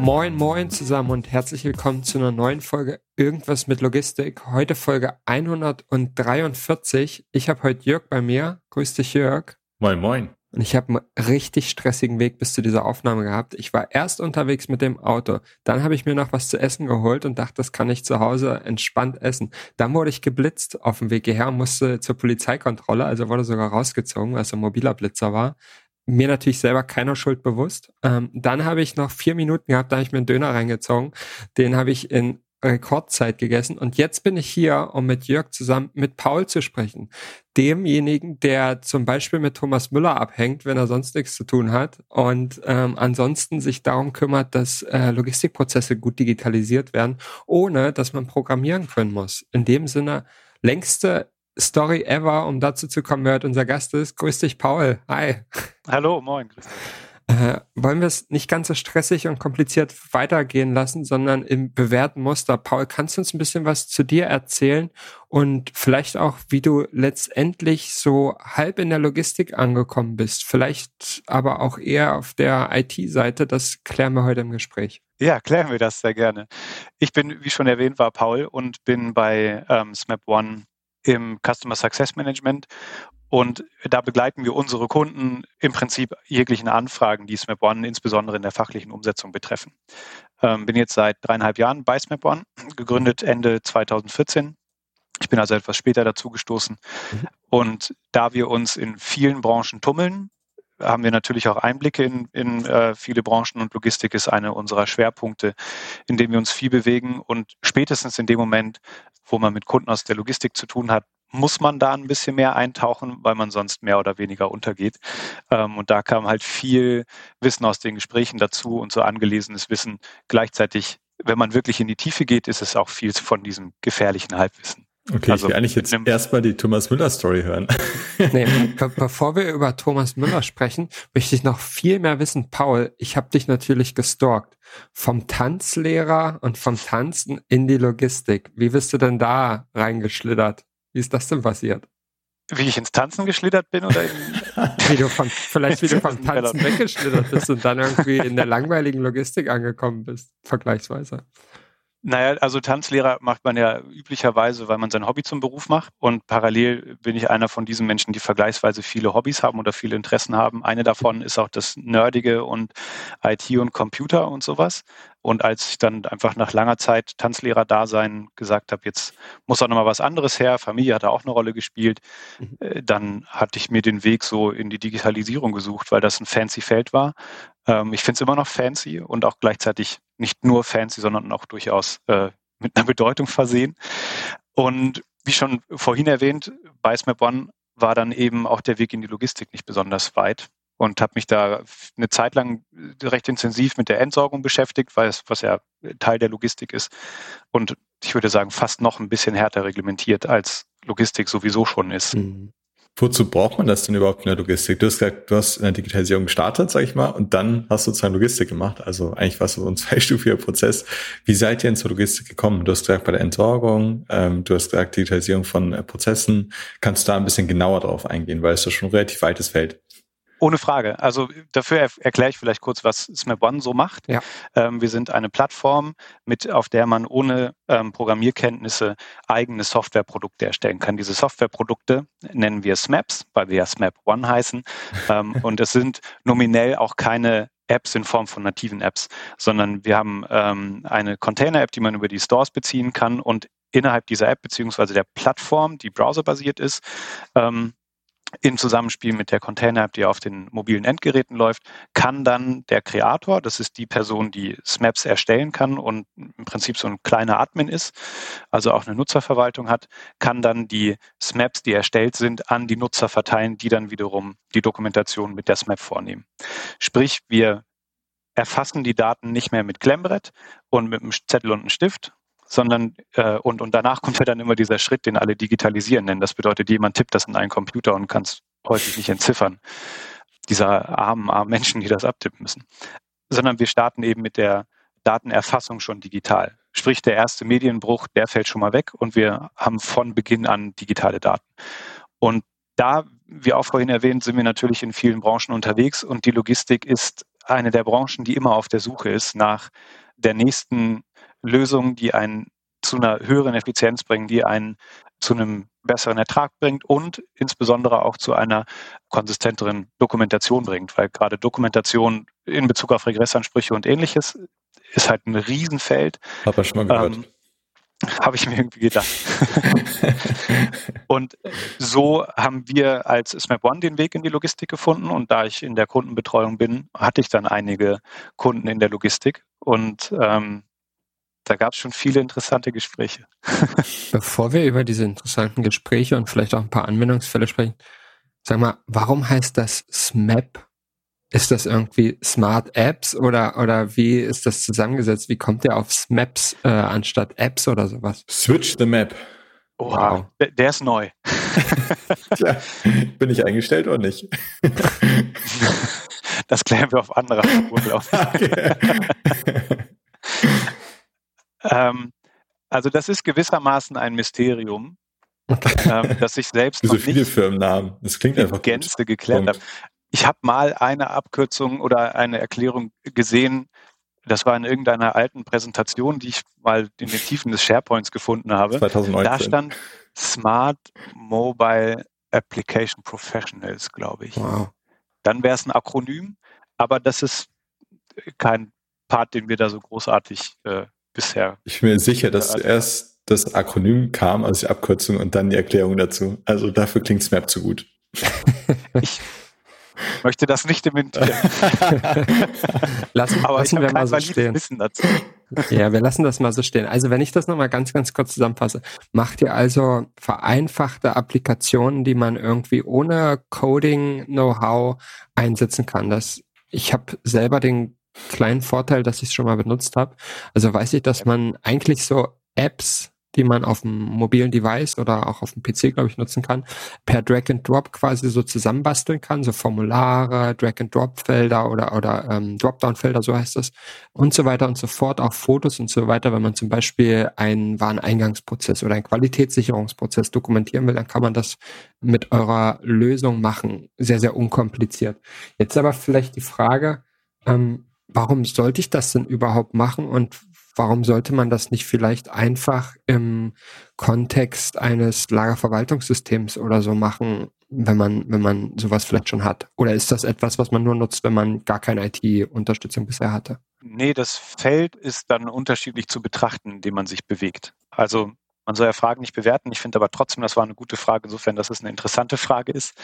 Moin, moin zusammen und herzlich willkommen zu einer neuen Folge Irgendwas mit Logistik. Heute Folge 143. Ich habe heute Jörg bei mir. Grüß dich, Jörg. Moin, moin. Und ich habe einen richtig stressigen Weg bis zu dieser Aufnahme gehabt. Ich war erst unterwegs mit dem Auto. Dann habe ich mir noch was zu essen geholt und dachte, das kann ich zu Hause entspannt essen. Dann wurde ich geblitzt auf dem Weg hierher und musste zur Polizeikontrolle, also wurde sogar rausgezogen, weil es ein mobiler Blitzer war mir natürlich selber keiner Schuld bewusst. Ähm, dann habe ich noch vier Minuten gehabt, da habe ich mir einen Döner reingezogen. Den habe ich in Rekordzeit gegessen. Und jetzt bin ich hier, um mit Jörg zusammen mit Paul zu sprechen. Demjenigen, der zum Beispiel mit Thomas Müller abhängt, wenn er sonst nichts zu tun hat. Und ähm, ansonsten sich darum kümmert, dass äh, Logistikprozesse gut digitalisiert werden, ohne dass man programmieren können muss. In dem Sinne, längste Story ever, um dazu zu kommen, wer unser Gast ist. Grüß dich, Paul. Hi. Hallo, moin. Grüß dich. Äh, wollen wir es nicht ganz so stressig und kompliziert weitergehen lassen, sondern im bewährten Muster. Paul, kannst du uns ein bisschen was zu dir erzählen und vielleicht auch, wie du letztendlich so halb in der Logistik angekommen bist? Vielleicht aber auch eher auf der IT-Seite. Das klären wir heute im Gespräch. Ja, klären wir das sehr gerne. Ich bin, wie schon erwähnt, war Paul und bin bei ähm, SMAP One im Customer Success Management. Und da begleiten wir unsere Kunden im Prinzip jeglichen Anfragen, die SMAP One insbesondere in der fachlichen Umsetzung betreffen. Ähm, bin jetzt seit dreieinhalb Jahren bei SMAP One, gegründet Ende 2014. Ich bin also etwas später dazu gestoßen. Mhm. Und da wir uns in vielen Branchen tummeln, haben wir natürlich auch Einblicke in, in äh, viele Branchen und Logistik ist einer unserer Schwerpunkte, in dem wir uns viel bewegen. Und spätestens in dem Moment, wo man mit Kunden aus der Logistik zu tun hat, muss man da ein bisschen mehr eintauchen, weil man sonst mehr oder weniger untergeht. Ähm, und da kam halt viel Wissen aus den Gesprächen dazu und so angelesenes Wissen. Gleichzeitig, wenn man wirklich in die Tiefe geht, ist es auch viel von diesem gefährlichen Halbwissen. Okay, also, ich will eigentlich jetzt erstmal die Thomas Müller Story hören. Nee, be bevor wir über Thomas Müller sprechen, möchte ich noch viel mehr wissen. Paul, ich habe dich natürlich gestalkt. Vom Tanzlehrer und vom Tanzen in die Logistik. Wie bist du denn da reingeschlittert? Wie ist das denn passiert? Wie ich ins Tanzen geschlittert bin oder wie du von, vielleicht wie du vom Tanzen weggeschlittert bist und dann irgendwie in der langweiligen Logistik angekommen bist, vergleichsweise. Naja, also Tanzlehrer macht man ja üblicherweise, weil man sein Hobby zum Beruf macht. Und parallel bin ich einer von diesen Menschen, die vergleichsweise viele Hobbys haben oder viele Interessen haben. Eine davon ist auch das Nerdige und IT und Computer und sowas. Und als ich dann einfach nach langer Zeit Tanzlehrer-Dasein gesagt habe, jetzt muss auch nochmal was anderes her, Familie hat da auch eine Rolle gespielt, mhm. Äh, dann hatte ich mir den Weg so in die Digitalisierung gesucht, weil das ein fancy Feld war. Ähm, ich finde es immer noch fancy und auch gleichzeitig nicht nur fancy, sondern auch durchaus äh, mit einer Bedeutung versehen. Und wie schon vorhin erwähnt, bei SMAP One war dann eben auch der Weg in die Logistik nicht besonders weit und habe mich da eine Zeit lang recht intensiv mit der Entsorgung beschäftigt, weil es, was ja Teil der Logistik ist und ich würde sagen fast noch ein bisschen härter reglementiert als Logistik sowieso schon ist. Mhm. Wozu braucht man das denn überhaupt in der Logistik? Du hast gesagt, du hast in der Digitalisierung gestartet, sag ich mal, und dann hast du sozusagen Logistik gemacht. Also eigentlich war es so ein zweistufiger Prozess. Wie seid ihr denn zur Logistik gekommen? Du hast gesagt, bei der Entsorgung, ähm, du hast gesagt, Digitalisierung von äh, Prozessen. Kannst du da ein bisschen genauer drauf eingehen, weil es ist schon ein relativ weites Feld. Ohne Frage. Also dafür erkläre ich vielleicht kurz, was SMAP One so macht. Ja. Ähm, wir sind eine Plattform, mit, auf der man ohne ähm, Programmierkenntnisse eigene Softwareprodukte erstellen kann. Diese Softwareprodukte nennen wir SMAPs, weil wir ja SMAP One heißen. ähm, und es sind nominell auch keine Apps in Form von nativen Apps, sondern wir haben ähm, eine Container-App, die man über die Stores beziehen kann und innerhalb dieser App beziehungsweise der Plattform, die browserbasiert ist, ähm, im Zusammenspiel mit der Container-App, die auf den mobilen Endgeräten läuft, kann dann der Kreator, das ist die Person, die SMAPs erstellen kann und im Prinzip so ein kleiner Admin ist, also auch eine Nutzerverwaltung hat, kann dann die SMAPs, die erstellt sind, an die Nutzer verteilen, die dann wiederum die Dokumentation mit der SMAP vornehmen. Sprich, wir erfassen die Daten nicht mehr mit Klemmbrett und mit einem Zettel und einem Stift, sondern äh, und, und danach kommt ja dann immer dieser Schritt, den alle digitalisieren nennen. Das bedeutet, jemand tippt das in einen Computer und kann es häufig nicht entziffern. Dieser armen, armen Menschen, die das abtippen müssen. Sondern wir starten eben mit der Datenerfassung schon digital. Sprich, der erste Medienbruch, der fällt schon mal weg und wir haben von Beginn an digitale Daten. Und da, wie auch vorhin erwähnt, sind wir natürlich in vielen Branchen unterwegs und die Logistik ist eine der Branchen, die immer auf der Suche ist nach der nächsten Lösungen, die einen zu einer höheren Effizienz bringen, die einen zu einem besseren Ertrag bringt und insbesondere auch zu einer konsistenteren Dokumentation bringt, weil gerade Dokumentation in Bezug auf Regressansprüche und ähnliches ist halt ein Riesenfeld. Hab ich schon mal gehört. Ähm, habe ich mir irgendwie gedacht. und so haben wir als Smap One den Weg in die Logistik gefunden. Und da ich in der Kundenbetreuung bin, hatte ich dann einige Kunden in der Logistik. Und ähm, da gab es schon viele interessante Gespräche. Bevor wir über diese interessanten Gespräche und vielleicht auch ein paar Anwendungsfälle sprechen, sag mal, warum heißt das SMAP? Ist das irgendwie Smart Apps oder, oder wie ist das zusammengesetzt? Wie kommt der auf SMAPs äh, anstatt Apps oder sowas? Switch the Map. Wow, der, der ist neu. Tja, bin ich eingestellt oder nicht? das klären wir auf anderer Spur, glaube ich. Ähm, also das ist gewissermaßen ein Mysterium, ähm, das sich selbst Wie so viele Firmennamen. Das klingt einfach Gänze gut. geklärt habe. Ich habe mal eine Abkürzung oder eine Erklärung gesehen, das war in irgendeiner alten Präsentation, die ich mal in den Tiefen des SharePoints gefunden habe. 2019. Da stand Smart Mobile Application Professionals, glaube ich. Wow. Dann wäre es ein Akronym, aber das ist kein Part, den wir da so großartig äh, bisher. Ich bin mir sicher, dass zuerst das Akronym kam, also die Abkürzung und dann die Erklärung dazu. Also dafür klingt SMAP zu gut. ich möchte das nicht dementieren. lassen, Aber lassen ich wir mal so stehen. Wissen dazu. Ja, wir lassen das mal so stehen. Also wenn ich das nochmal ganz, ganz kurz zusammenfasse, macht ihr also vereinfachte Applikationen, die man irgendwie ohne Coding-Know-how einsetzen kann. Das, ich habe selber den kleinen Vorteil, dass ich es schon mal benutzt habe. Also weiß ich, dass man eigentlich so Apps, die man auf dem mobilen Device oder auch auf dem PC, glaube ich, nutzen kann, per Drag and Drop quasi so zusammenbasteln kann, so Formulare, Drag and Drop Felder oder oder ähm, Dropdown Felder, so heißt das und so weiter und so fort, auch Fotos und so weiter. Wenn man zum Beispiel einen Wareneingangsprozess oder einen Qualitätssicherungsprozess dokumentieren will, dann kann man das mit eurer Lösung machen, sehr sehr unkompliziert. Jetzt aber vielleicht die Frage. Ähm, warum sollte ich das denn überhaupt machen und warum sollte man das nicht vielleicht einfach im Kontext eines Lagerverwaltungssystems oder so machen, wenn man, wenn man sowas vielleicht schon hat? Oder ist das etwas, was man nur nutzt, wenn man gar keine IT-Unterstützung bisher hatte? Nee, das Feld ist dann unterschiedlich zu betrachten, in dem man sich bewegt. Also man soll ja Fragen nicht bewerten. Ich finde aber trotzdem, das war eine gute Frage, insofern, dass es eine interessante Frage ist.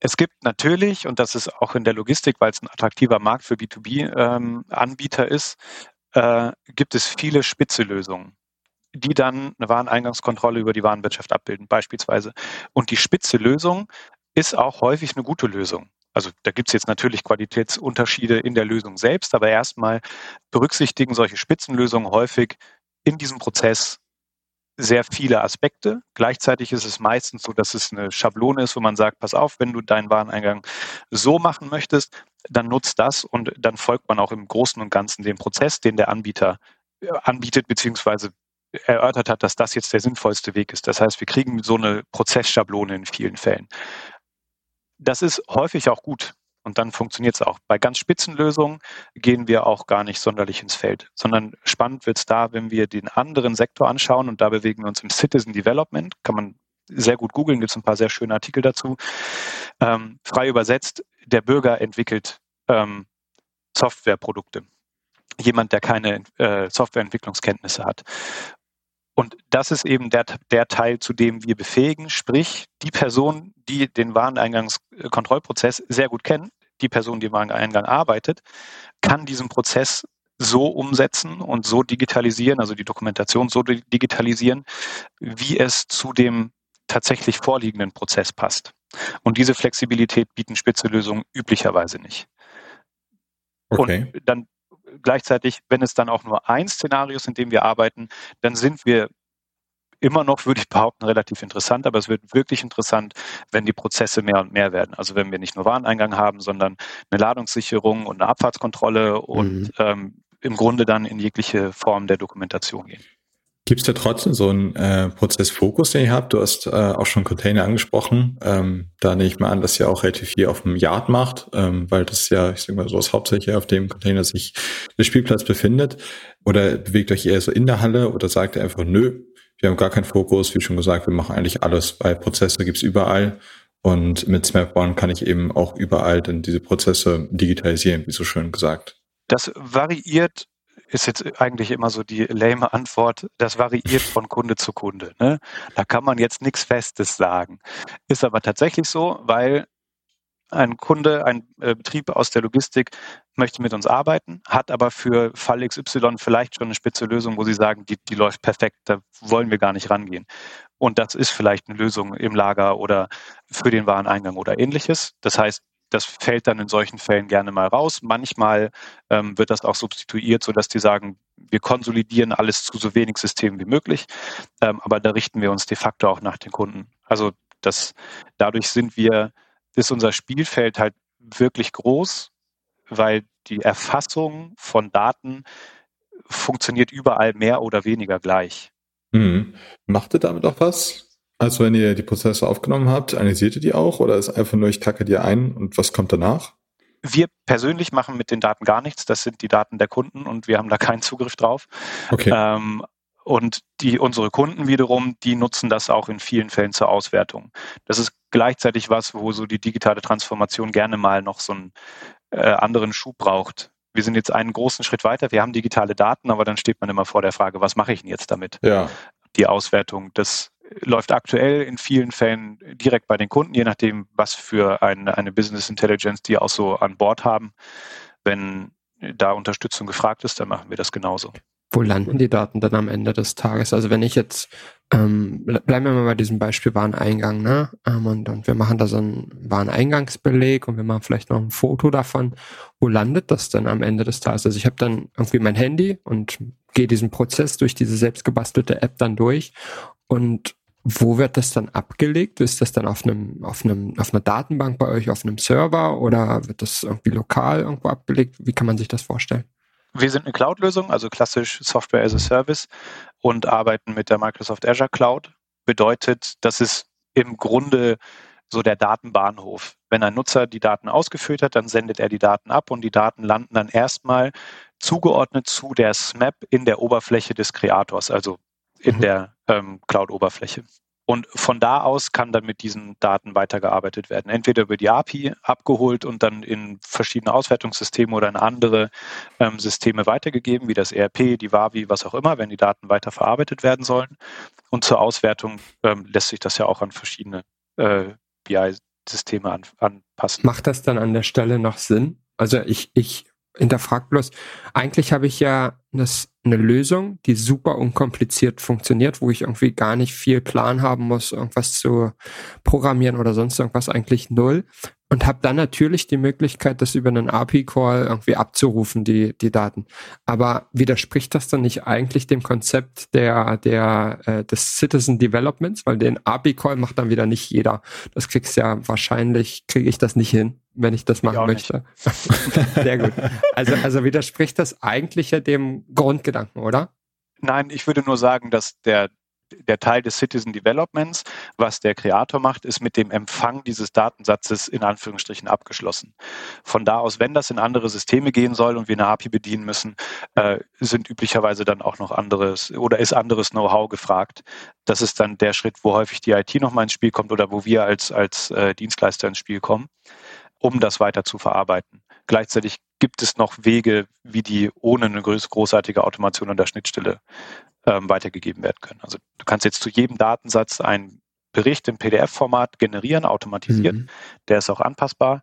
Es gibt natürlich, und das ist auch in der Logistik, weil es ein attraktiver Markt für B2B-Anbieter ähm, ist, äh, gibt es viele spitze Lösungen, die dann eine Wareneingangskontrolle über die Warenwirtschaft abbilden, beispielsweise. Und die spitze Lösung ist auch häufig eine gute Lösung. Also da gibt es jetzt natürlich Qualitätsunterschiede in der Lösung selbst, aber erstmal berücksichtigen solche Spitzenlösungen häufig in diesem Prozess sehr viele Aspekte. Gleichzeitig ist es meistens so, dass es eine Schablone ist, wo man sagt, pass auf, wenn du deinen Wareneingang so machen möchtest, dann nutzt das und dann folgt man auch im Großen und Ganzen dem Prozess, den der Anbieter äh, anbietet, beziehungsweise erörtert hat, dass das jetzt der sinnvollste Weg ist. Das heißt, wir kriegen so eine Prozessschablone in vielen Fällen. Das ist häufig auch gut. Und dann funktioniert es auch. Bei ganz spitzen Lösungen gehen wir auch gar nicht sonderlich ins Feld, sondern spannend wird es da, wenn wir den anderen Sektor anschauen und da bewegen wir uns im Citizen Development, kann man sehr gut googeln, gibt es ein paar sehr schöne Artikel dazu. Ähm, frei übersetzt, der Bürger entwickelt ähm, Softwareprodukte. Jemand, der keine äh, Softwareentwicklungskenntnisse hat. Und das ist eben der, der Teil, zu dem wir befähigen, sprich die Person, die den Wareneingangskontrollprozess sehr gut kennt, die Person, die im Wareneingang arbeitet, kann diesen Prozess so umsetzen und so digitalisieren, also die Dokumentation so digitalisieren, wie es zu dem tatsächlich vorliegenden Prozess passt. Und diese Flexibilität bieten spitze Lösungen üblicherweise nicht. Okay. Und dann gleichzeitig, wenn es dann auch nur ein Szenario ist, in dem wir arbeiten, dann sind wir immer noch, würde ich behaupten, relativ interessant, aber es wird wirklich interessant, wenn die Prozesse mehr und mehr werden. Also wenn wir nicht nur Wareneingang haben, sondern eine Ladungssicherung und eine Abfahrtskontrolle und mhm. ähm, im Grunde dann in jegliche Form der Dokumentation gehen. Gibt es da trotzdem so einen äh, Prozessfokus, den ihr habt? Du hast äh, auch schon Container angesprochen. Ähm, da nehme ich mal an, dass ihr auch relativ viel auf dem Yard macht, ähm, weil das ja, ich sage mal so, das Hauptsächliche auf dem Container sich der Spielplatz befindet. Oder bewegt euch eher so in der Halle oder sagt ihr einfach, nö, wir haben gar keinen Fokus, wie schon gesagt, wir machen eigentlich alles, weil Prozesse gibt's überall. Und mit Smap One kann ich eben auch überall dann diese Prozesse digitalisieren, wie so schön gesagt. Das variiert ist jetzt eigentlich immer so die lame Antwort, das variiert von Kunde zu Kunde. Ne? Da kann man jetzt nichts Festes sagen. Ist aber tatsächlich so, weil ein Kunde, ein äh, Betrieb aus der Logistik möchte mit uns arbeiten, hat aber für Fall XY vielleicht schon eine spitze Lösung, wo sie sagen, die, die läuft perfekt, da wollen wir gar nicht rangehen. Und das ist vielleicht eine Lösung im Lager oder für den Wareneingang oder ähnliches. Das heißt, das fällt dann in solchen Fällen gerne mal raus. Manchmal ähm, wird das auch substituiert, sodass die sagen, wir konsolidieren alles zu so wenig Systemen wie möglich. Ähm, aber da richten wir uns de facto auch nach den Kunden. Also das, dadurch sind wir, ist unser Spielfeld halt wirklich groß, weil die Erfassung von Daten funktioniert überall mehr oder weniger gleich. Hm. Macht ihr damit auch was? Also wenn ihr die Prozesse aufgenommen habt, analysiert ihr die auch oder ist einfach nur, ich kacke die ein und was kommt danach? Wir persönlich machen mit den Daten gar nichts. Das sind die Daten der Kunden und wir haben da keinen Zugriff drauf. Okay. Ähm, und die, unsere Kunden wiederum, die nutzen das auch in vielen Fällen zur Auswertung. Das ist gleichzeitig was, wo so die digitale Transformation gerne mal noch so einen äh, anderen Schub braucht. Wir sind jetzt einen großen Schritt weiter. Wir haben digitale Daten, aber dann steht man immer vor der Frage, was mache ich denn jetzt damit? Ja. Die Auswertung, das läuft aktuell in vielen Fällen direkt bei den Kunden, je nachdem, was für eine, eine Business Intelligence die auch so an Bord haben. Wenn da Unterstützung gefragt ist, dann machen wir das genauso. Wo landen die Daten dann am Ende des Tages? Also wenn ich jetzt, ähm, bleiben wir mal bei diesem Beispiel Wareneingang, ne? Ähm, und, und wir machen da so einen Wareneingangsbeleg und wir machen vielleicht noch ein Foto davon. Wo landet das denn am Ende des Tages? Also ich habe dann irgendwie mein Handy und gehe diesen Prozess durch diese selbstgebastelte App dann durch und wo wird das dann abgelegt? Ist das dann auf einem, auf einem, auf einer Datenbank bei euch, auf einem Server oder wird das irgendwie lokal irgendwo abgelegt? Wie kann man sich das vorstellen? Wir sind eine Cloud-Lösung, also klassisch Software as a Service und arbeiten mit der Microsoft Azure Cloud. Bedeutet, das ist im Grunde so der Datenbahnhof. Wenn ein Nutzer die Daten ausgeführt hat, dann sendet er die Daten ab und die Daten landen dann erstmal zugeordnet zu der SMAP in der Oberfläche des Kreators, also in mhm. der ähm, Cloud-Oberfläche. Und von da aus kann dann mit diesen Daten weitergearbeitet werden. Entweder über die API abgeholt und dann in verschiedene Auswertungssysteme oder in andere ähm, Systeme weitergegeben, wie das ERP, die Wavi, was auch immer, wenn die Daten weiter verarbeitet werden sollen. Und zur Auswertung ähm, lässt sich das ja auch an verschiedene äh, BI-Systeme an, anpassen. Macht das dann an der Stelle noch Sinn? Also ich, ich hinterfrag bloß, eigentlich habe ich ja das, eine Lösung, die super unkompliziert funktioniert, wo ich irgendwie gar nicht viel Plan haben muss, irgendwas zu programmieren oder sonst irgendwas, eigentlich null. Und habe dann natürlich die Möglichkeit, das über einen API-Call irgendwie abzurufen, die, die Daten. Aber widerspricht das dann nicht eigentlich dem Konzept der, der, äh, des Citizen Developments? Weil den API-Call macht dann wieder nicht jeder. Das kriegst ja wahrscheinlich, kriege ich das nicht hin wenn ich das machen ich möchte. Sehr gut. Also, also widerspricht das eigentlich ja dem Grundgedanken, oder? Nein, ich würde nur sagen, dass der, der Teil des Citizen Developments, was der Kreator macht, ist mit dem Empfang dieses Datensatzes in Anführungsstrichen abgeschlossen. Von da aus, wenn das in andere Systeme gehen soll und wir eine API bedienen müssen, äh, sind üblicherweise dann auch noch anderes oder ist anderes Know-how gefragt. Das ist dann der Schritt, wo häufig die IT nochmal ins Spiel kommt oder wo wir als, als äh, Dienstleister ins Spiel kommen um das weiter zu verarbeiten. Gleichzeitig gibt es noch Wege, wie die ohne eine großartige Automation an der Schnittstelle ähm, weitergegeben werden können. Also du kannst jetzt zu jedem Datensatz einen Bericht im PDF-Format generieren, automatisiert. Mhm. Der ist auch anpassbar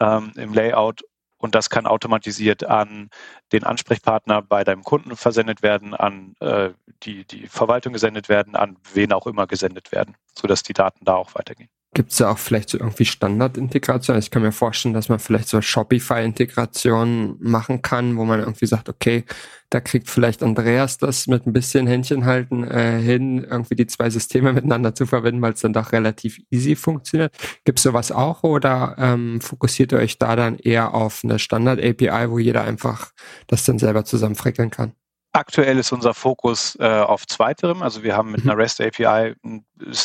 ähm, im Layout und das kann automatisiert an den Ansprechpartner bei deinem Kunden versendet werden, an äh, die, die Verwaltung gesendet werden, an wen auch immer gesendet werden, sodass die Daten da auch weitergehen. Gibt es da auch vielleicht so irgendwie Standardintegration? Ich kann mir vorstellen, dass man vielleicht so Shopify-Integrationen machen kann, wo man irgendwie sagt, okay, da kriegt vielleicht Andreas das mit ein bisschen Händchen halten äh, hin, irgendwie die zwei Systeme miteinander zu verbinden, weil es dann doch relativ easy funktioniert. Gibt es sowas auch oder ähm, fokussiert ihr euch da dann eher auf eine Standard-API, wo jeder einfach das dann selber zusammenfrickeln kann? Aktuell ist unser Fokus äh, auf zweiterem. Also wir haben mit mhm. einer REST API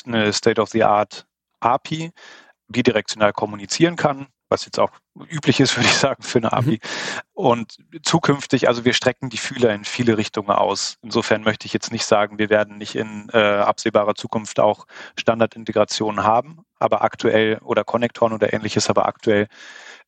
eine State-of-the-Art API bidirektional kommunizieren kann, was jetzt auch üblich ist, würde ich sagen, für eine API. Mhm. Und zukünftig, also wir strecken die Fühler in viele Richtungen aus. Insofern möchte ich jetzt nicht sagen, wir werden nicht in äh, absehbarer Zukunft auch Standardintegrationen haben, aber aktuell oder Konnektoren oder ähnliches, aber aktuell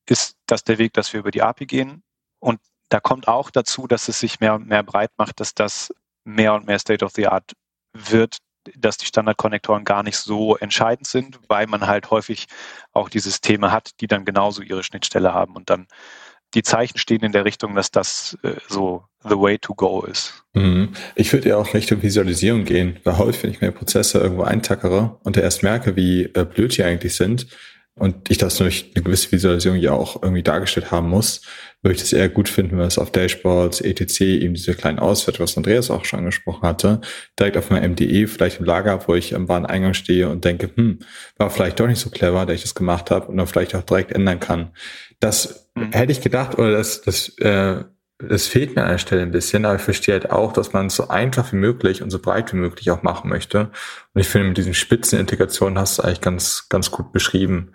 ist das der Weg, dass wir über die API gehen. Und da kommt auch dazu, dass es sich mehr und mehr breit macht, dass das mehr und mehr State of the Art wird, dass die Standardkonnektoren gar nicht so entscheidend sind, weil man halt häufig auch die Systeme hat, die dann genauso ihre Schnittstelle haben und dann die Zeichen stehen in der Richtung, dass das äh, so the way to go ist. Mhm. Ich würde ja auch Richtung Visualisierung gehen, weil häufig, wenn ich mir Prozesse irgendwo eintackere und erst merke, wie äh, blöd die eigentlich sind, und ich das durch eine gewisse Visualisierung ja auch irgendwie dargestellt haben muss, würde ich das eher gut finden, wenn es auf Dashboards, etc., eben diese kleinen Auswertungen, was Andreas auch schon angesprochen hatte, direkt auf meinem MDE, vielleicht im Lager, wo ich am Wareneingang stehe und denke, hm, war vielleicht doch nicht so clever, dass ich das gemacht habe und dann vielleicht auch direkt ändern kann. Das mhm. hätte ich gedacht, oder das, das äh, es fehlt mir an der Stelle ein bisschen, aber ich verstehe halt auch, dass man es so einfach wie möglich und so breit wie möglich auch machen möchte. Und ich finde, mit diesen Spitzenintegrationen hast du eigentlich ganz, ganz gut beschrieben.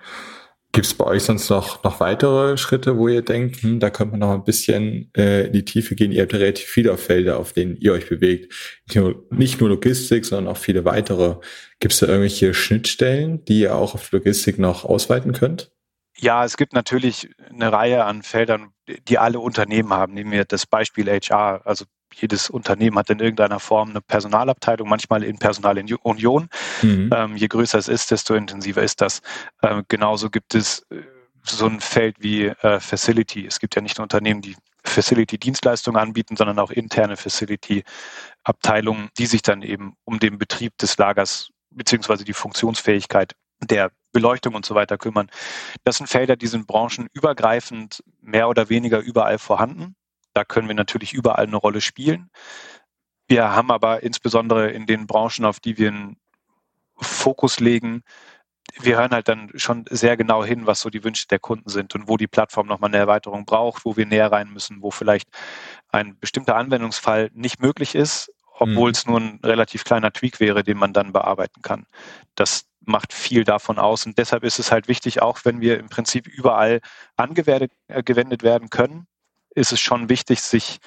Gibt es bei euch sonst noch, noch weitere Schritte, wo ihr denkt, hm, da könnte man noch ein bisschen äh, in die Tiefe gehen? Ihr habt ja relativ viele Felder, auf denen ihr euch bewegt. Nicht nur, nicht nur Logistik, sondern auch viele weitere. Gibt es da irgendwelche Schnittstellen, die ihr auch auf Logistik noch ausweiten könnt? Ja, es gibt natürlich eine Reihe an Feldern, die alle Unternehmen haben. Nehmen wir das Beispiel HR. Also jedes Unternehmen hat in irgendeiner Form eine Personalabteilung, manchmal in Personalunion. Mhm. Ähm, je größer es ist, desto intensiver ist das. Ähm, genauso gibt es äh, so ein Feld wie äh, Facility. Es gibt ja nicht nur Unternehmen, die Facility-Dienstleistungen anbieten, sondern auch interne Facility-Abteilungen, die sich dann eben um den Betrieb des Lagers beziehungsweise die Funktionsfähigkeit der Beleuchtung und so weiter kümmern. Das sind Felder, die sind branchenübergreifend mehr oder weniger überall vorhanden. Da können wir natürlich überall eine Rolle spielen. Wir haben aber insbesondere in den Branchen, auf die wir einen Fokus legen, wir hören halt dann schon sehr genau hin, was so die Wünsche der Kunden sind und wo die Plattform nochmal eine Erweiterung braucht, wo wir näher rein müssen, wo vielleicht ein bestimmter Anwendungsfall nicht möglich ist, obwohl mhm. es nur ein relativ kleiner Tweak wäre, den man dann bearbeiten kann. Das macht viel davon aus. Und deshalb ist es halt wichtig, auch wenn wir im Prinzip überall angewendet äh, werden können, ist es schon wichtig, sich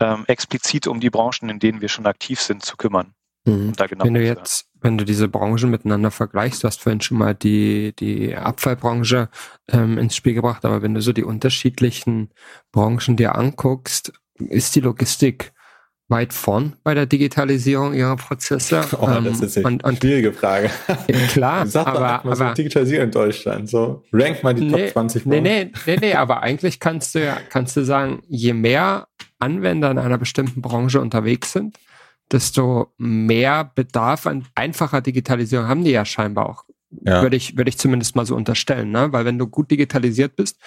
ähm, explizit um die Branchen, in denen wir schon aktiv sind, zu kümmern. Mhm. Genau wenn du jetzt, wenn du diese Branchen miteinander vergleichst, du hast vorhin schon mal die, die Abfallbranche ähm, ins Spiel gebracht, aber wenn du so die unterschiedlichen Branchen dir anguckst, ist die Logistik weit vorn bei der Digitalisierung ihrer Prozesse. Oh, das ähm, ist eine und, und, schwierige Frage. Ja, klar, Sag aber, aber so Digitalisierung in Deutschland, so rank mal die nee, Top 20 nee, nee, nee, nee, aber eigentlich kannst du ja, kannst du sagen, je mehr Anwender in einer bestimmten Branche unterwegs sind, desto mehr Bedarf an einfacher Digitalisierung haben die ja scheinbar auch. Ja. Würde ich, würde ich zumindest mal so unterstellen, ne? Weil wenn du gut digitalisiert bist,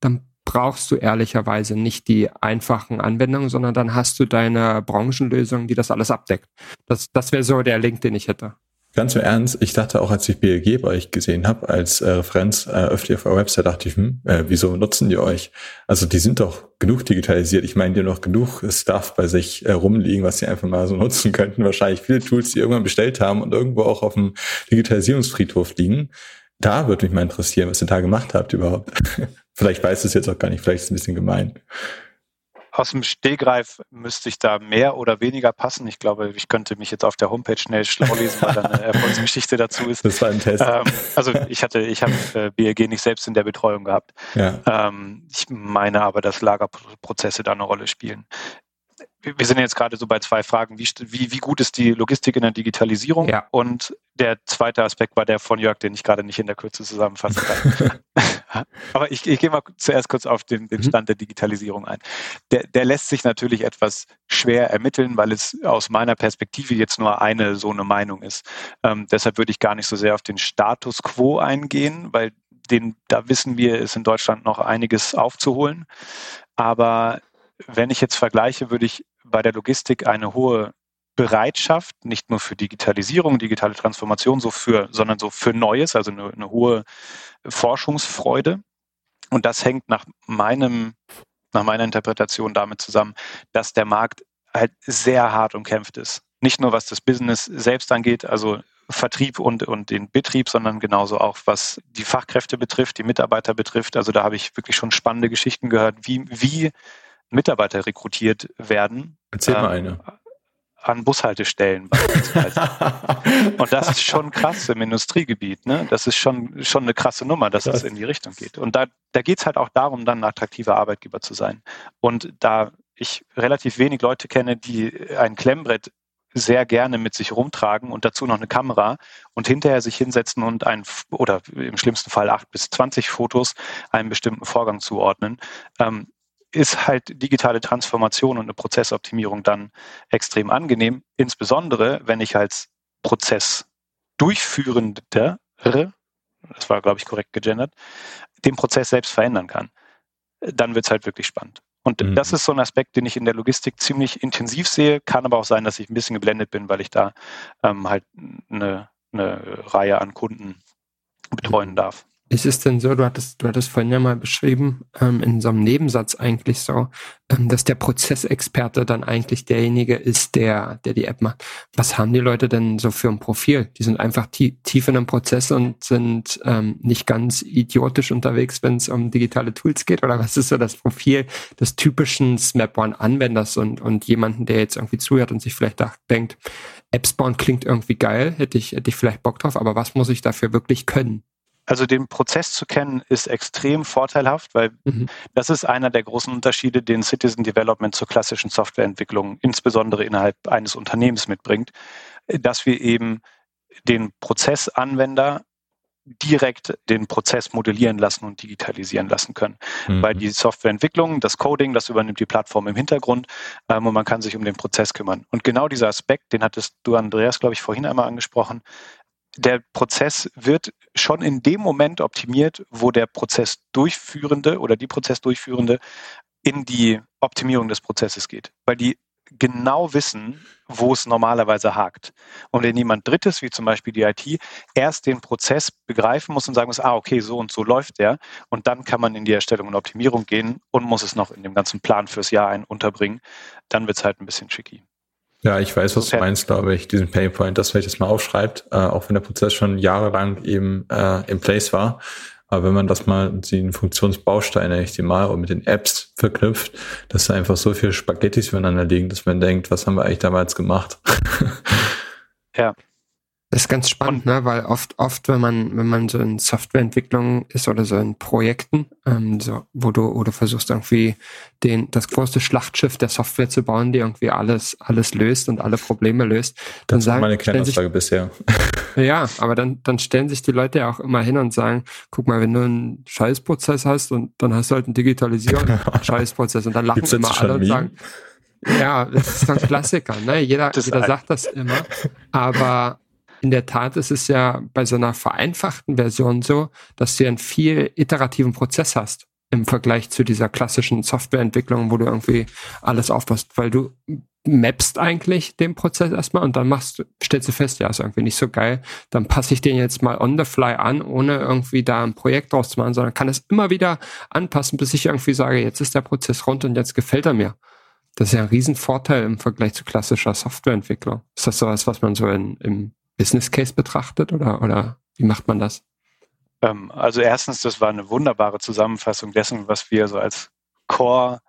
dann brauchst du ehrlicherweise nicht die einfachen Anwendungen, sondern dann hast du deine Branchenlösung, die das alles abdeckt. Das, das wäre so der Link, den ich hätte. Ganz im Ernst, ich dachte auch, als ich BLG bei euch gesehen habe, als äh, Referenz äh, öfter auf eurer Website, dachte ich, hm, äh, wieso nutzen die euch? Also die sind doch genug digitalisiert. Ich meine, die haben noch genug Stuff bei sich äh, rumliegen, was sie einfach mal so nutzen könnten. Wahrscheinlich viele Tools, die irgendwann bestellt haben und irgendwo auch auf dem Digitalisierungsfriedhof liegen. Da würde mich mal interessieren, was ihr da gemacht habt überhaupt. vielleicht weiß es jetzt auch gar nicht, vielleicht ist es ein bisschen gemein. Aus dem Stehgreif müsste ich da mehr oder weniger passen. Ich glaube, ich könnte mich jetzt auf der Homepage schnell schlau lesen, weil da eine Erfolgsgeschichte dazu ist. Das war ein Test. Ähm, also ich hatte, ich habe äh, BLG nicht selbst in der Betreuung gehabt. Ja. Ähm, ich meine aber, dass Lagerprozesse da eine Rolle spielen. wir sind jetzt gerade so bei zwei Fragen. Wie, wie, wie gut ist die Logistik in der Digitalisierung? Ja. Und der zweite Aspekt war der von Jörg, den ich gerade nicht in der Kürze zusammenfassen kann. Aber ich, ich gehe mal zuerst kurz auf den, den mhm. Stand der Digitalisierung ein. Der, der lässt sich natürlich etwas schwer ermitteln, weil es aus meiner Perspektive jetzt nur eine so eine Meinung ist. Ähm, deshalb würde ich gar nicht so sehr auf den Status quo eingehen, weil den, da wissen wir, ist in Deutschland noch einiges aufzuholen. Aber wenn ich jetzt vergleiche, würde ich bei der Logistik eine hohe Bereitschaft, nicht nur für Digitalisierung, digitale Transformation, so für, sondern so für Neues, also eine, eine hohe Forschungsfreude. Und das hängt nach meinem, nach meiner Interpretation damit zusammen, dass der Markt halt sehr hart umkämpft ist. Nicht nur was das Business selbst angeht, also Vertrieb und, und den Betrieb, sondern genauso auch was die Fachkräfte betrifft, die Mitarbeiter betrifft. Also da habe ich wirklich schon spannende Geschichten gehört, wie, wie Mitarbeiter rekrutiert werden. Erzähl ähm, mal eine. An Bushaltestellen beispielsweise. und das ist schon krass im Industriegebiet. Ne? Das ist schon, schon eine krasse Nummer, dass krass. es in die Richtung geht. Und da, da geht es halt auch darum, dann ein attraktiver Arbeitgeber zu sein. Und da ich relativ wenig Leute kenne, die ein Klemmbrett sehr gerne mit sich rumtragen und dazu noch eine Kamera und hinterher sich hinsetzen und ein oder im schlimmsten Fall acht bis zwanzig Fotos einem bestimmten Vorgang zuordnen. Ähm, ist halt digitale Transformation und eine Prozessoptimierung dann extrem angenehm, insbesondere wenn ich als Prozessdurchführender, das war, glaube ich, korrekt gegendert, den Prozess selbst verändern kann. Dann wird es halt wirklich spannend. Und mhm. das ist so ein Aspekt, den ich in der Logistik ziemlich intensiv sehe. Kann aber auch sein, dass ich ein bisschen geblendet bin, weil ich da ähm, halt eine, eine Reihe an Kunden betreuen darf. Ist es denn so, du hattest, du hattest vorhin ja mal beschrieben, ähm, in so einem Nebensatz eigentlich so, ähm, dass der Prozessexperte dann eigentlich derjenige ist, der, der die App macht. Was haben die Leute denn so für ein Profil? Die sind einfach tief, tief in einem Prozess und sind ähm, nicht ganz idiotisch unterwegs, wenn es um digitale Tools geht? Oder was ist so das Profil des typischen Snap One-Anwenders und, und jemanden, der jetzt irgendwie zuhört und sich vielleicht denkt, Appspawn klingt irgendwie geil, hätte ich, hätte ich vielleicht Bock drauf, aber was muss ich dafür wirklich können? Also den Prozess zu kennen ist extrem vorteilhaft, weil mhm. das ist einer der großen Unterschiede, den Citizen Development zur klassischen Softwareentwicklung, insbesondere innerhalb eines Unternehmens mitbringt, dass wir eben den Prozessanwender direkt den Prozess modellieren lassen und digitalisieren lassen können. Mhm. Weil die Softwareentwicklung, das Coding, das übernimmt die Plattform im Hintergrund ähm, und man kann sich um den Prozess kümmern. Und genau dieser Aspekt, den hattest du, Andreas, glaube ich, vorhin einmal angesprochen, der Prozess wird schon in dem Moment optimiert, wo der Prozessdurchführende oder die Prozessdurchführende in die Optimierung des Prozesses geht, weil die genau wissen, wo es normalerweise hakt. Und wenn jemand Drittes, wie zum Beispiel die IT, erst den Prozess begreifen muss und sagen muss, ah, okay, so und so läuft der, und dann kann man in die Erstellung und Optimierung gehen und muss es noch in dem ganzen Plan fürs Jahr ein unterbringen, dann wird es halt ein bisschen tricky. Ja, ich weiß, was du meinst, glaube ich, diesen Painpoint, dass vielleicht das mal aufschreibt, äh, auch wenn der Prozess schon jahrelang eben äh, in place war. Aber wenn man das mal, den Funktionsbausteine HTML und mit den Apps verknüpft, dass da einfach so viele Spaghettis übereinander liegen, dass man denkt, was haben wir eigentlich damals gemacht? ja, das ist ganz spannend, ne? weil oft, oft, wenn man, wenn man so in Softwareentwicklung ist oder so in Projekten, ähm, so, wo du, oder versuchst irgendwie den, das große Schlachtschiff der Software zu bauen, die irgendwie alles, alles löst und alle Probleme löst, dann das sagen, meine Kernaussage bisher. Ja, aber dann, dann stellen sich die Leute ja auch immer hin und sagen, guck mal, wenn du einen Scheißprozess hast und dann hast du halt einen Digitalisierung Scheißprozess und dann lachen immer alle und sagen, ja, das ist ein Klassiker, ne? Jeder, jeder sagt das immer. Aber in der Tat ist es ja bei so einer vereinfachten Version so, dass du einen viel iterativen Prozess hast im Vergleich zu dieser klassischen Softwareentwicklung, wo du irgendwie alles aufpasst, weil du mappst eigentlich den Prozess erstmal und dann machst stellst du fest, ja, ist irgendwie nicht so geil, dann passe ich den jetzt mal on the fly an, ohne irgendwie da ein Projekt draus zu machen, sondern kann es immer wieder anpassen, bis ich irgendwie sage, jetzt ist der Prozess rund und jetzt gefällt er mir. Das ist ja ein Riesenvorteil im Vergleich zu klassischer Softwareentwicklung. Ist das sowas, was man so in, im Business Case betrachtet oder, oder wie macht man das? Ähm, also erstens, das war eine wunderbare Zusammenfassung dessen, was wir so als Core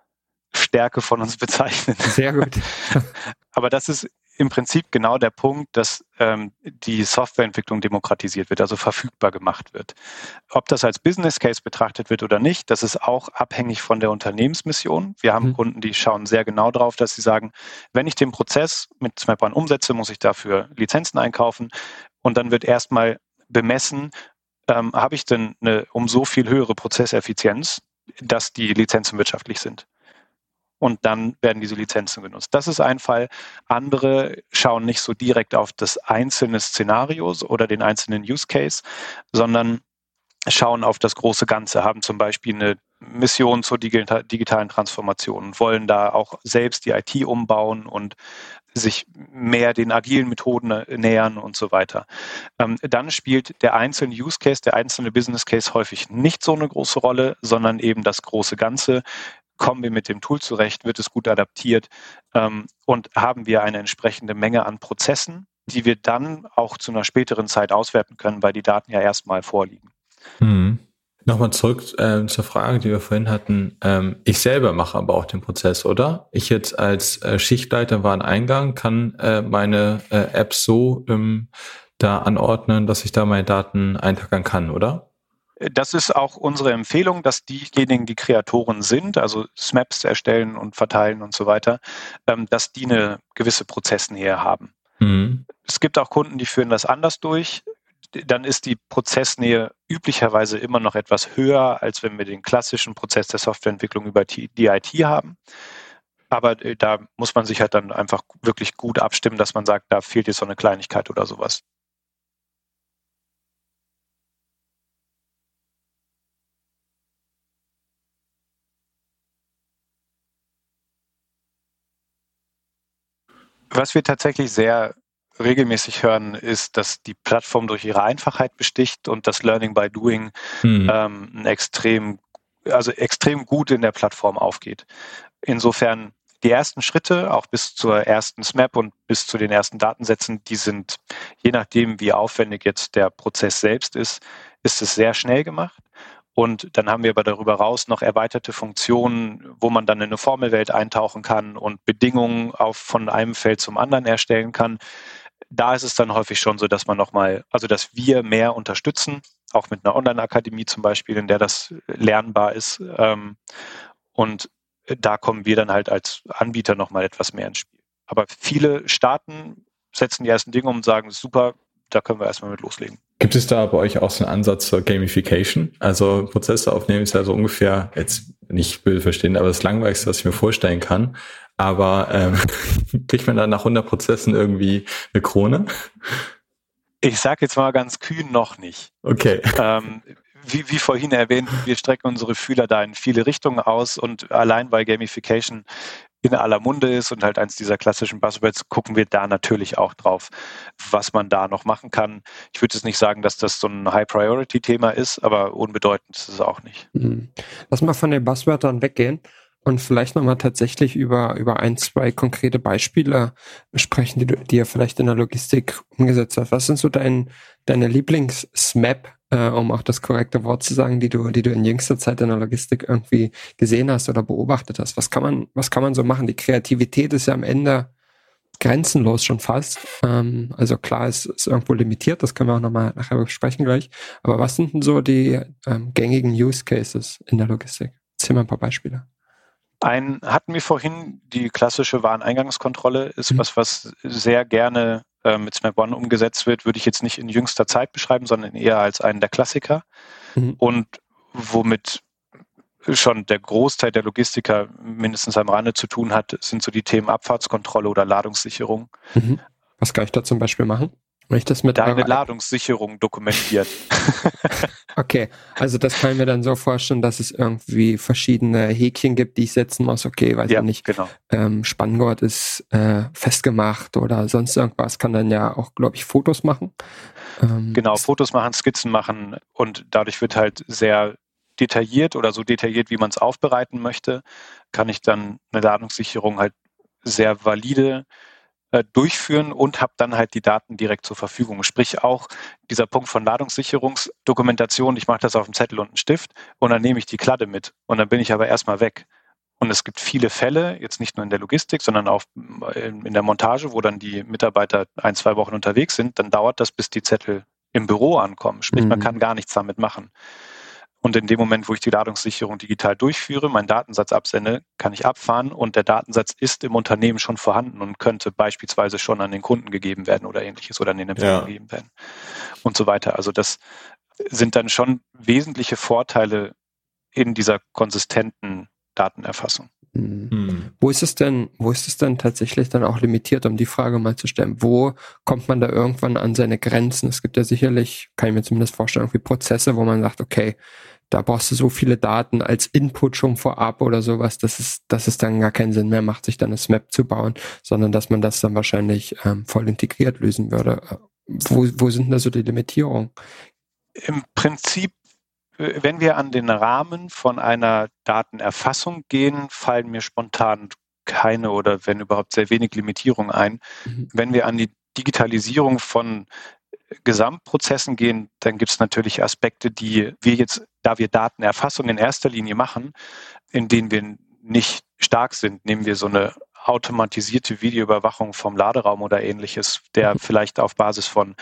Stärke von uns bezeichnen. Sehr gut. Aber das ist im Prinzip genau der Punkt, dass ähm, die Softwareentwicklung demokratisiert wird, also verfügbar gemacht wird. Ob das als Business Case betrachtet wird oder nicht, das ist auch abhängig von der Unternehmensmission. Wir haben mhm. Kunden, die schauen sehr genau drauf, dass sie sagen, wenn ich den Prozess mit SmapOne umsetze, muss ich dafür Lizenzen einkaufen und dann wird erstmal bemessen, ähm, habe ich denn eine um so viel höhere Prozesseffizienz, dass die Lizenzen wirtschaftlich sind und dann werden diese Lizenzen genutzt. Das ist ein Fall. Andere schauen nicht so direkt auf das einzelne Szenarios oder den einzelnen Use Case, sondern schauen auf das große Ganze, haben zum Beispiel eine Mission zur digitalen Transformation und wollen da auch selbst die IT umbauen und sich mehr den agilen Methoden nähern und so weiter. Ähm, dann spielt der einzelne Use Case, der einzelne Business Case häufig nicht so eine große Rolle, sondern eben das große Ganze kommen wir mit dem Tool zurecht, wird es gut adaptiert ähm, und haben wir eine entsprechende Menge an Prozessen, die wir dann auch zu einer späteren Zeit auswerten können, weil die Daten ja erstmal vorliegen. Mhm. Nochmal zurück äh, zur Frage, die wir vorhin hatten. Ähm, ich selber mache aber auch den Prozess, oder? Ich jetzt als äh, Schichtleiter Wareneingang kann äh, meine äh, App so ähm, da anordnen, dass ich da meine Daten eintragen kann, oder? Das ist auch unsere Empfehlung, dass diejenigen, die Kreatoren sind, also SMAPs erstellen und verteilen und so weiter, ähm, dass die eine gewisse Prozessnähe haben. Mhm. Es gibt auch Kunden, die führen das anders durch. Dann ist die Prozessnähe üblicherweise immer noch etwas höher, als wenn wir den klassischen Prozess der Softwareentwicklung über die IT haben. Aber äh, da muss man sich halt dann einfach wirklich gut abstimmen, dass man sagt, da fehlt jetzt so eine Kleinigkeit oder sowas. Was wir tatsächlich sehr regelmäßig hören, ist, dass die Plattform durch ihre Einfachheit besticht und das Learning by Doing mhm. ähm, extrem, also extrem gut in der Plattform aufgeht. Insofern die ersten Schritte, auch bis zur ersten SMAP und bis zu den ersten Datensätzen, die sind, je nachdem, wie aufwendig jetzt der Prozess selbst ist, ist es sehr schnell gemacht. Und dann haben wir aber darüber raus noch erweiterte Funktionen, wo man dann in eine Formelwelt eintauchen kann und Bedingungen auf, von einem Feld zum anderen erstellen kann. Da ist es dann häufig schon so, dass man nochmal, also dass wir mehr unterstützen, auch mit einer Online-Akademie zum Beispiel, in der das lernbar ist. Ähm, und da kommen wir dann halt als Anbieter nochmal etwas mehr ins Spiel. Aber viele starten, setzen die ersten Dinge um und sagen, super, da können wir erstmal mit loslegen. Gibt es da bei euch auch so einen Ansatz zur Gamification? Also Prozesse aufnehmen ist ja so ungefähr, jetzt nicht böse verstehen, aber das Langweiligste, was ich mir vorstellen kann. Aber ähm, kriegt man dann nach 100 Prozessen irgendwie eine Krone? Ich sage jetzt mal ganz kühn noch nicht. Okay. Ähm, wie, wie vorhin erwähnt, wir strecken unsere Fühler da in viele Richtungen aus und allein bei Gamification in aller Munde ist und halt eins dieser klassischen Buzzwords, gucken wir da natürlich auch drauf, was man da noch machen kann. Ich würde jetzt nicht sagen, dass das so ein High-Priority-Thema ist, aber unbedeutend ist es auch nicht. Mhm. Lass mal von den Buzzwörtern weggehen und vielleicht nochmal tatsächlich über, über ein, zwei konkrete Beispiele sprechen, die, du, die ihr vielleicht in der Logistik umgesetzt hast. Was sind so dein, deine Lieblings-SMAP äh, um auch das korrekte Wort zu sagen, die du, die du in jüngster Zeit in der Logistik irgendwie gesehen hast oder beobachtet hast. Was kann man, was kann man so machen? Die Kreativität ist ja am Ende grenzenlos schon fast. Ähm, also klar, es ist irgendwo limitiert, das können wir auch nochmal nachher besprechen gleich. Aber was sind denn so die ähm, gängigen Use Cases in der Logistik? Erzähl mal ein paar Beispiele. Ein hatten wir vorhin, die klassische Wareneingangskontrolle ist mhm. was, was sehr gerne äh, mit Snap One umgesetzt wird, würde ich jetzt nicht in jüngster Zeit beschreiben, sondern eher als einen der Klassiker. Mhm. Und womit schon der Großteil der Logistiker mindestens am Rande zu tun hat, sind so die Themen Abfahrtskontrolle oder Ladungssicherung. Mhm. Was kann ich da zum Beispiel machen? Wenn ich das mit Deine Ladungssicherung dokumentiert. okay, also das kann ich mir dann so vorstellen, dass es irgendwie verschiedene Häkchen gibt, die ich setzen muss. Okay, weiß ja, ich nicht. Genau. Ähm, Spanngurt ist äh, festgemacht oder sonst irgendwas. Kann dann ja auch, glaube ich, Fotos machen. Ähm, genau, Fotos machen, Skizzen machen und dadurch wird halt sehr detailliert oder so detailliert, wie man es aufbereiten möchte, kann ich dann eine Ladungssicherung halt sehr valide äh, durchführen und habe dann halt die Daten direkt zur Verfügung. Sprich auch dieser Punkt von Ladungssicherungsdokumentation, ich mache das auf dem Zettel und einen Stift und dann nehme ich die Kladde mit und dann bin ich aber erstmal weg. Und es gibt viele Fälle, jetzt nicht nur in der Logistik, sondern auch in der Montage, wo dann die Mitarbeiter ein, zwei Wochen unterwegs sind, dann dauert das, bis die Zettel im Büro ankommen. Sprich, mhm. man kann gar nichts damit machen. Und in dem Moment, wo ich die Ladungssicherung digital durchführe, meinen Datensatz absende, kann ich abfahren und der Datensatz ist im Unternehmen schon vorhanden und könnte beispielsweise schon an den Kunden gegeben werden oder ähnliches oder an den Empfänger ja. gegeben werden und so weiter. Also das sind dann schon wesentliche Vorteile in dieser konsistenten Datenerfassung. Mhm. Wo ist es denn, wo ist es denn tatsächlich dann auch limitiert, um die Frage mal zu stellen? Wo kommt man da irgendwann an seine Grenzen? Es gibt ja sicherlich, kann ich mir zumindest vorstellen, irgendwie Prozesse, wo man sagt, okay, da brauchst du so viele Daten als Input schon vorab oder sowas, dass es, dass es dann gar keinen Sinn mehr macht, sich dann das Map zu bauen, sondern dass man das dann wahrscheinlich ähm, voll integriert lösen würde. Wo, wo sind da so die Limitierungen? Im Prinzip wenn wir an den Rahmen von einer Datenerfassung gehen, fallen mir spontan keine oder wenn überhaupt sehr wenig Limitierungen ein. Mhm. Wenn wir an die Digitalisierung von Gesamtprozessen gehen, dann gibt es natürlich Aspekte, die wir jetzt, da wir Datenerfassung in erster Linie machen, in denen wir nicht stark sind, nehmen wir so eine automatisierte Videoüberwachung vom Laderaum oder ähnliches, der mhm. vielleicht auf Basis von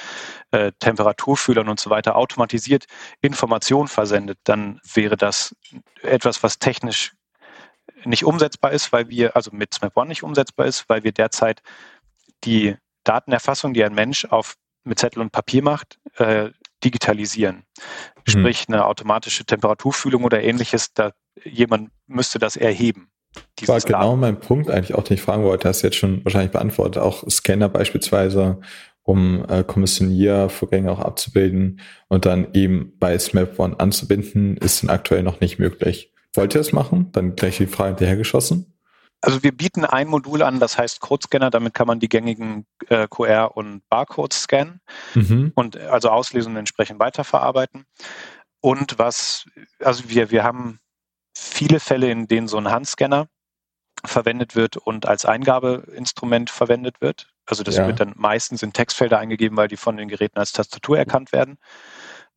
äh, Temperaturfühlern und so weiter automatisiert Informationen versendet, dann wäre das etwas, was technisch nicht umsetzbar ist, weil wir, also mit SMAP One nicht umsetzbar ist, weil wir derzeit die Datenerfassung, die ein Mensch auf, mit Zettel und Papier macht, äh, digitalisieren. Mhm. Sprich, eine automatische Temperaturfühlung oder ähnliches, da jemand müsste das erheben. Das war genau Laden. mein Punkt eigentlich auch, den ich fragen wollte, hast du jetzt schon wahrscheinlich beantwortet. Auch Scanner beispielsweise, um äh, Kommissioniervorgänge auch abzubilden und dann eben bei SMAP One anzubinden, ist dann aktuell noch nicht möglich. Wollt ihr das machen? Dann gleich die Frage hinterhergeschossen. Also wir bieten ein Modul an, das heißt Codescanner. Damit kann man die gängigen äh, QR- und Barcodes scannen mhm. und also auslesen und entsprechend weiterverarbeiten. Und was, also wir, wir haben viele Fälle, in denen so ein Handscanner verwendet wird und als Eingabeinstrument verwendet wird. Also das ja. wird dann meistens in Textfelder eingegeben, weil die von den Geräten als Tastatur erkannt werden.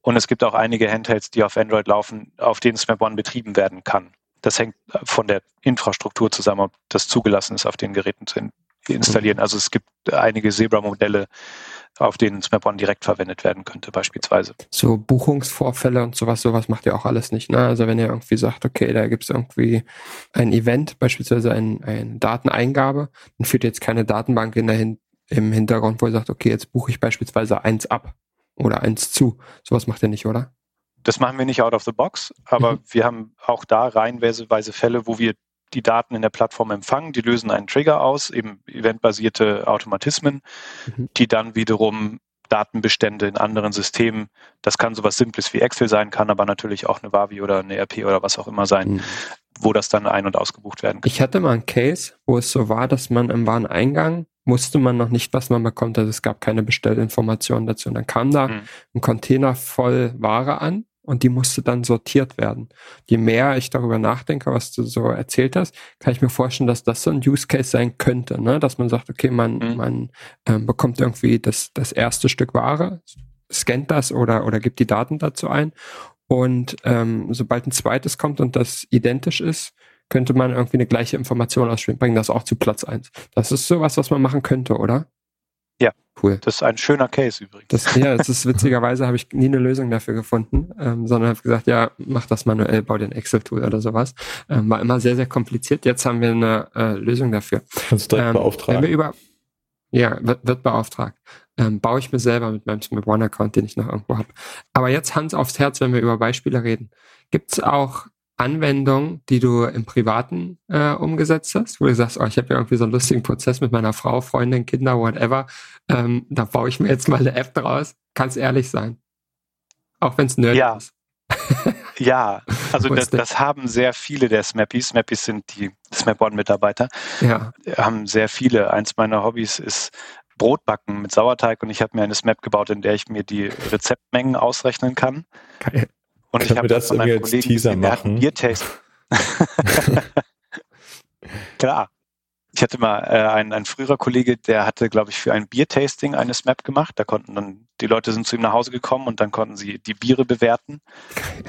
Und es gibt auch einige Handhelds, die auf Android laufen, auf denen Snap One betrieben werden kann. Das hängt von der Infrastruktur zusammen, ob das zugelassen ist, auf den Geräten zu installieren. Mhm. Also es gibt einige Zebra-Modelle, auf denen Snap-on direkt verwendet werden könnte, beispielsweise. So Buchungsvorfälle und sowas, sowas macht ihr auch alles nicht. Ne? Also wenn ihr irgendwie sagt, okay, da gibt es irgendwie ein Event, beispielsweise ein, eine Dateneingabe, dann führt jetzt keine Datenbank in der Hin im Hintergrund, wo ihr sagt, okay, jetzt buche ich beispielsweise eins ab oder eins zu. Sowas macht ihr nicht, oder? Das machen wir nicht out of the box, aber mhm. wir haben auch da reihenweise Fälle, wo wir die Daten in der Plattform empfangen, die lösen einen Trigger aus, eben eventbasierte Automatismen, mhm. die dann wiederum Datenbestände in anderen Systemen, das kann sowas Simples wie Excel sein, kann aber natürlich auch eine Wavi oder eine RP oder was auch immer sein, mhm. wo das dann ein- und ausgebucht werden kann. Ich hatte mal einen Case, wo es so war, dass man im Wareneingang wusste man noch nicht, was man bekommt. Also es gab keine Bestellinformationen dazu. Und dann kam da mhm. ein Container voll Ware an und die musste dann sortiert werden. Je mehr ich darüber nachdenke, was du so erzählt hast, kann ich mir vorstellen, dass das so ein Use Case sein könnte, ne? dass man sagt, okay, man, mhm. man ähm, bekommt irgendwie das, das erste Stück Ware, scannt das oder, oder gibt die Daten dazu ein und ähm, sobald ein zweites kommt und das identisch ist, könnte man irgendwie eine gleiche Information ausspielen, bringen das auch zu Platz eins. Das ist sowas, was man machen könnte, oder? Ja, cool. Das ist ein schöner Case übrigens. Das, ja, das ist witzigerweise habe ich nie eine Lösung dafür gefunden, ähm, sondern habe gesagt, ja, mach das manuell, bau den Excel-Tool oder sowas. Ähm, war immer sehr, sehr kompliziert. Jetzt haben wir eine äh, Lösung dafür. Kannst du direkt ähm, beauftragen. Wenn wir über, ja, wird, wird beauftragt. Ähm, baue ich mir selber mit meinem Smith One-Account, den ich noch irgendwo habe. Aber jetzt Hans aufs Herz, wenn wir über Beispiele reden. Gibt es auch Anwendung, die du im Privaten äh, umgesetzt hast, wo du sagst, oh, ich habe ja irgendwie so einen lustigen Prozess mit meiner Frau, Freundin, Kinder, whatever, ähm, da baue ich mir jetzt mal eine App draus. Kannst ehrlich sein. Auch wenn es nerdig ja. ist. ja, also das, das, haben sehr viele der Smappies. Smappies sind die Smap-On-Mitarbeiter. Ja. Haben sehr viele. Eins meiner Hobbys ist Brotbacken mit Sauerteig und ich habe mir eine Smap gebaut, in der ich mir die Rezeptmengen ausrechnen kann. Geil. Und Können ich habe das von einem Kollegen Teaser gesehen, machen? der Biertaste. Klar. Ich hatte mal äh, ein, ein früherer Kollege, der hatte, glaube ich, für ein Biertasting eine Map gemacht. Da konnten dann, die Leute sind zu ihm nach Hause gekommen und dann konnten sie die Biere bewerten.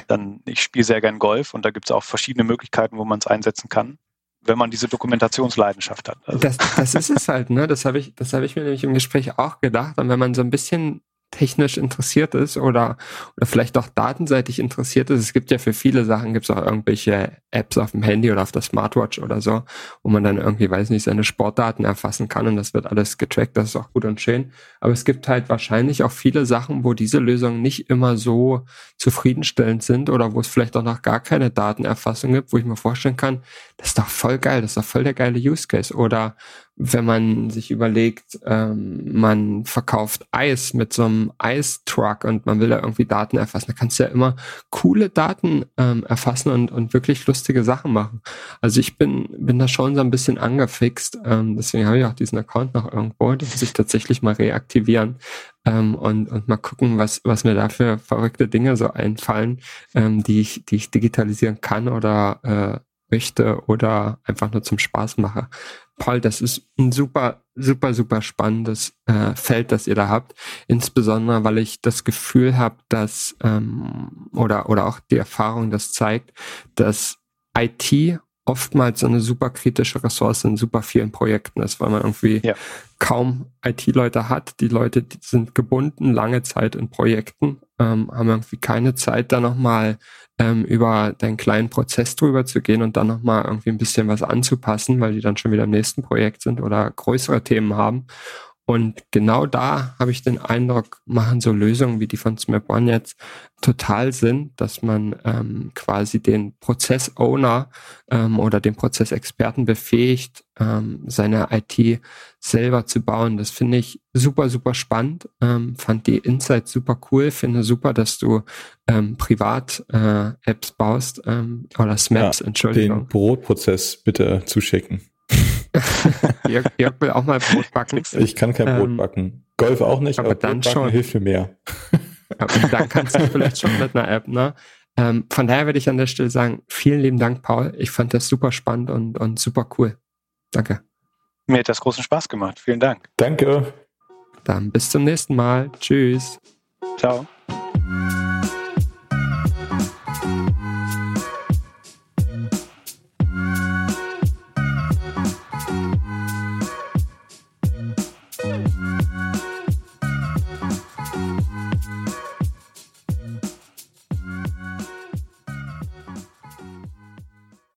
Dann, ich spiele sehr gern Golf und da gibt es auch verschiedene Möglichkeiten, wo man es einsetzen kann. wenn man diese Dokumentationsleidenschaft hat. Also. Das, das ist es halt, ne? Das habe ich, das habe ich mir nämlich im Gespräch auch gedacht. Und wenn man so ein bisschen technisch interessiert ist oder, oder vielleicht auch datenseitig interessiert ist. Es gibt ja für viele Sachen, gibt es auch irgendwelche Apps auf dem Handy oder auf der Smartwatch oder so, wo man dann irgendwie, weiß nicht, seine Sportdaten erfassen kann und das wird alles getrackt, das ist auch gut und schön. Aber es gibt halt wahrscheinlich auch viele Sachen, wo diese Lösungen nicht immer so zufriedenstellend sind oder wo es vielleicht auch noch gar keine Datenerfassung gibt, wo ich mir vorstellen kann, das ist doch voll geil, das ist doch voll der geile Use Case. Oder wenn man sich überlegt, ähm, man verkauft Eis mit so einem Eistruck und man will da irgendwie Daten erfassen, da kannst du ja immer coole Daten ähm, erfassen und, und wirklich lustige Sachen machen. Also ich bin, bin da schon so ein bisschen angefixt, ähm, deswegen habe ich auch diesen Account noch irgendwo, den muss ich tatsächlich mal reaktivieren ähm, und, und mal gucken, was, was mir da für verrückte Dinge so einfallen, ähm, die, ich, die ich digitalisieren kann oder äh, möchte oder einfach nur zum Spaß mache. Paul, das ist ein super, super, super spannendes äh, Feld, das ihr da habt. Insbesondere, weil ich das Gefühl habe, dass ähm, oder oder auch die Erfahrung das zeigt, dass IT oftmals so eine super kritische Ressource in super vielen Projekten ist, weil man irgendwie ja. kaum IT-Leute hat. Die Leute die sind gebunden lange Zeit in Projekten, ähm, haben irgendwie keine Zeit, da nochmal ähm, über deinen kleinen Prozess drüber zu gehen und dann nochmal irgendwie ein bisschen was anzupassen, weil die dann schon wieder im nächsten Projekt sind oder größere Themen haben. Und genau da habe ich den Eindruck, machen so Lösungen wie die von Smap One jetzt total Sinn, dass man ähm, quasi den Prozess-Owner ähm, oder den Prozessexperten befähigt, ähm, seine IT selber zu bauen. Das finde ich super, super spannend. Ähm, fand die Insights super cool. Finde super, dass du ähm, Privat-Apps äh, baust ähm, oder Smaps, ja, Entschuldigung. Den Brotprozess bitte zuschicken. Jörg, Jörg, will auch mal Brot backen. Ich kann kein Brot ähm, backen. Golf auch nicht, aber, aber dann schon. hilft mir mehr. Aber dann kannst du vielleicht schon mit einer App, ne? Ähm, von daher würde ich an der Stelle sagen, vielen lieben Dank, Paul. Ich fand das super spannend und, und super cool. Danke. Mir hat das großen Spaß gemacht. Vielen Dank. Danke. Dann bis zum nächsten Mal. Tschüss. Ciao.